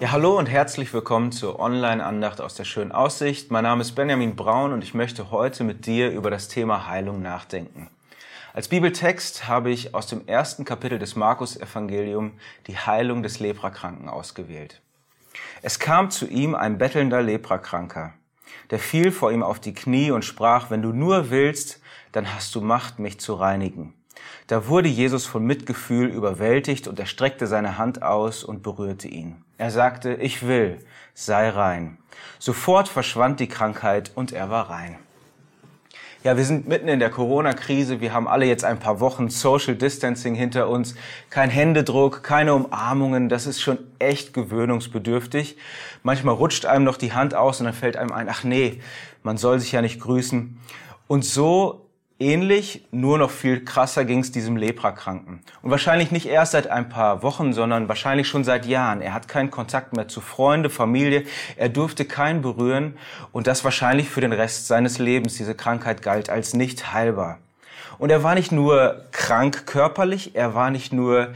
Ja, hallo und herzlich willkommen zur Online-Andacht aus der schönen Aussicht. Mein Name ist Benjamin Braun und ich möchte heute mit dir über das Thema Heilung nachdenken. Als Bibeltext habe ich aus dem ersten Kapitel des Markus-Evangelium die Heilung des Leprakranken ausgewählt. Es kam zu ihm ein bettelnder Leprakranker. Der fiel vor ihm auf die Knie und sprach, wenn du nur willst, dann hast du Macht, mich zu reinigen. Da wurde Jesus von Mitgefühl überwältigt und er streckte seine Hand aus und berührte ihn. Er sagte, ich will, sei rein. Sofort verschwand die Krankheit und er war rein. Ja, wir sind mitten in der Corona-Krise. Wir haben alle jetzt ein paar Wochen Social Distancing hinter uns. Kein Händedruck, keine Umarmungen. Das ist schon echt gewöhnungsbedürftig. Manchmal rutscht einem noch die Hand aus und dann fällt einem ein, ach nee, man soll sich ja nicht grüßen. Und so Ähnlich, nur noch viel krasser ging es diesem Leprakranken. Und wahrscheinlich nicht erst seit ein paar Wochen, sondern wahrscheinlich schon seit Jahren. Er hat keinen Kontakt mehr zu Freunde, Familie. Er durfte keinen berühren. Und das wahrscheinlich für den Rest seines Lebens. Diese Krankheit galt als nicht heilbar. Und er war nicht nur krank körperlich, er war nicht nur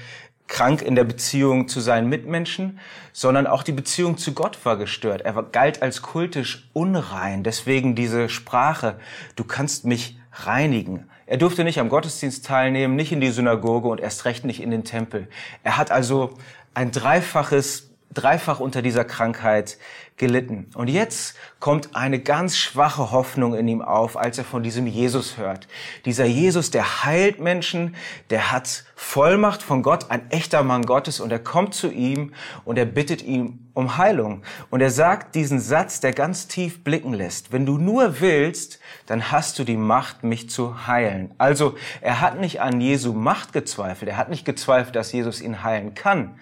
krank in der Beziehung zu seinen Mitmenschen, sondern auch die Beziehung zu Gott war gestört. Er galt als kultisch unrein. Deswegen diese Sprache, du kannst mich reinigen. Er durfte nicht am Gottesdienst teilnehmen, nicht in die Synagoge und erst recht nicht in den Tempel. Er hat also ein dreifaches, dreifach unter dieser Krankheit gelitten. Und jetzt kommt eine ganz schwache Hoffnung in ihm auf, als er von diesem Jesus hört. Dieser Jesus, der heilt Menschen, der hat Vollmacht von Gott, ein echter Mann Gottes, und er kommt zu ihm und er bittet ihn um Heilung. Und er sagt diesen Satz, der ganz tief blicken lässt. Wenn du nur willst, dann hast du die Macht, mich zu heilen. Also er hat nicht an Jesu Macht gezweifelt. Er hat nicht gezweifelt, dass Jesus ihn heilen kann.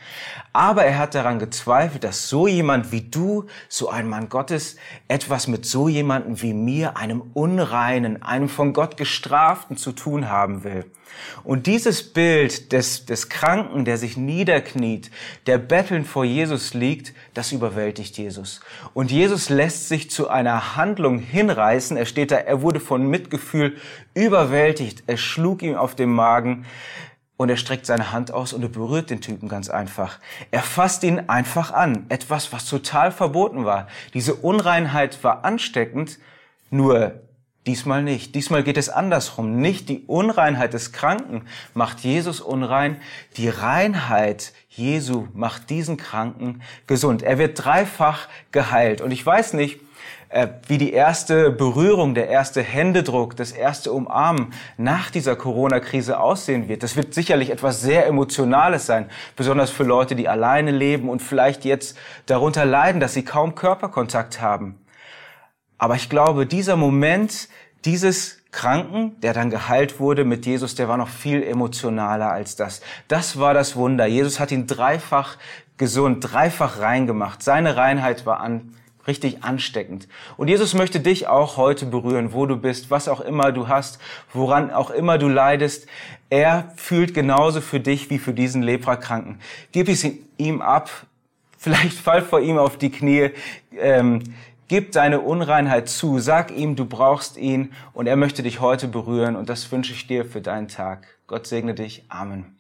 Aber er hat daran gezweifelt, dass so jemand wie du so ein Mann Gottes etwas mit so jemandem wie mir, einem Unreinen, einem von Gott gestraften zu tun haben will. Und dieses Bild des, des Kranken, der sich niederkniet, der bettelnd vor Jesus liegt, das überwältigt Jesus. Und Jesus lässt sich zu einer Handlung hinreißen. Er steht da, er wurde von Mitgefühl überwältigt. Er schlug ihm auf den Magen. Und er streckt seine Hand aus und er berührt den Typen ganz einfach. Er fasst ihn einfach an. Etwas, was total verboten war. Diese Unreinheit war ansteckend, nur diesmal nicht. Diesmal geht es andersrum. Nicht die Unreinheit des Kranken macht Jesus unrein. Die Reinheit Jesu macht diesen Kranken gesund. Er wird dreifach geheilt. Und ich weiß nicht, äh, wie die erste Berührung, der erste Händedruck, das erste Umarmen nach dieser Corona-Krise aussehen wird. Das wird sicherlich etwas sehr Emotionales sein, besonders für Leute, die alleine leben und vielleicht jetzt darunter leiden, dass sie kaum Körperkontakt haben. Aber ich glaube, dieser Moment, dieses Kranken, der dann geheilt wurde mit Jesus, der war noch viel emotionaler als das. Das war das Wunder. Jesus hat ihn dreifach gesund, dreifach rein gemacht. Seine Reinheit war an, richtig ansteckend. Und Jesus möchte dich auch heute berühren, wo du bist, was auch immer du hast, woran auch immer du leidest. Er fühlt genauso für dich wie für diesen Leprakranken. Gib es ihm ab. Vielleicht fall vor ihm auf die Knie. Ähm, gib deine Unreinheit zu. Sag ihm, du brauchst ihn und er möchte dich heute berühren. Und das wünsche ich dir für deinen Tag. Gott segne dich. Amen.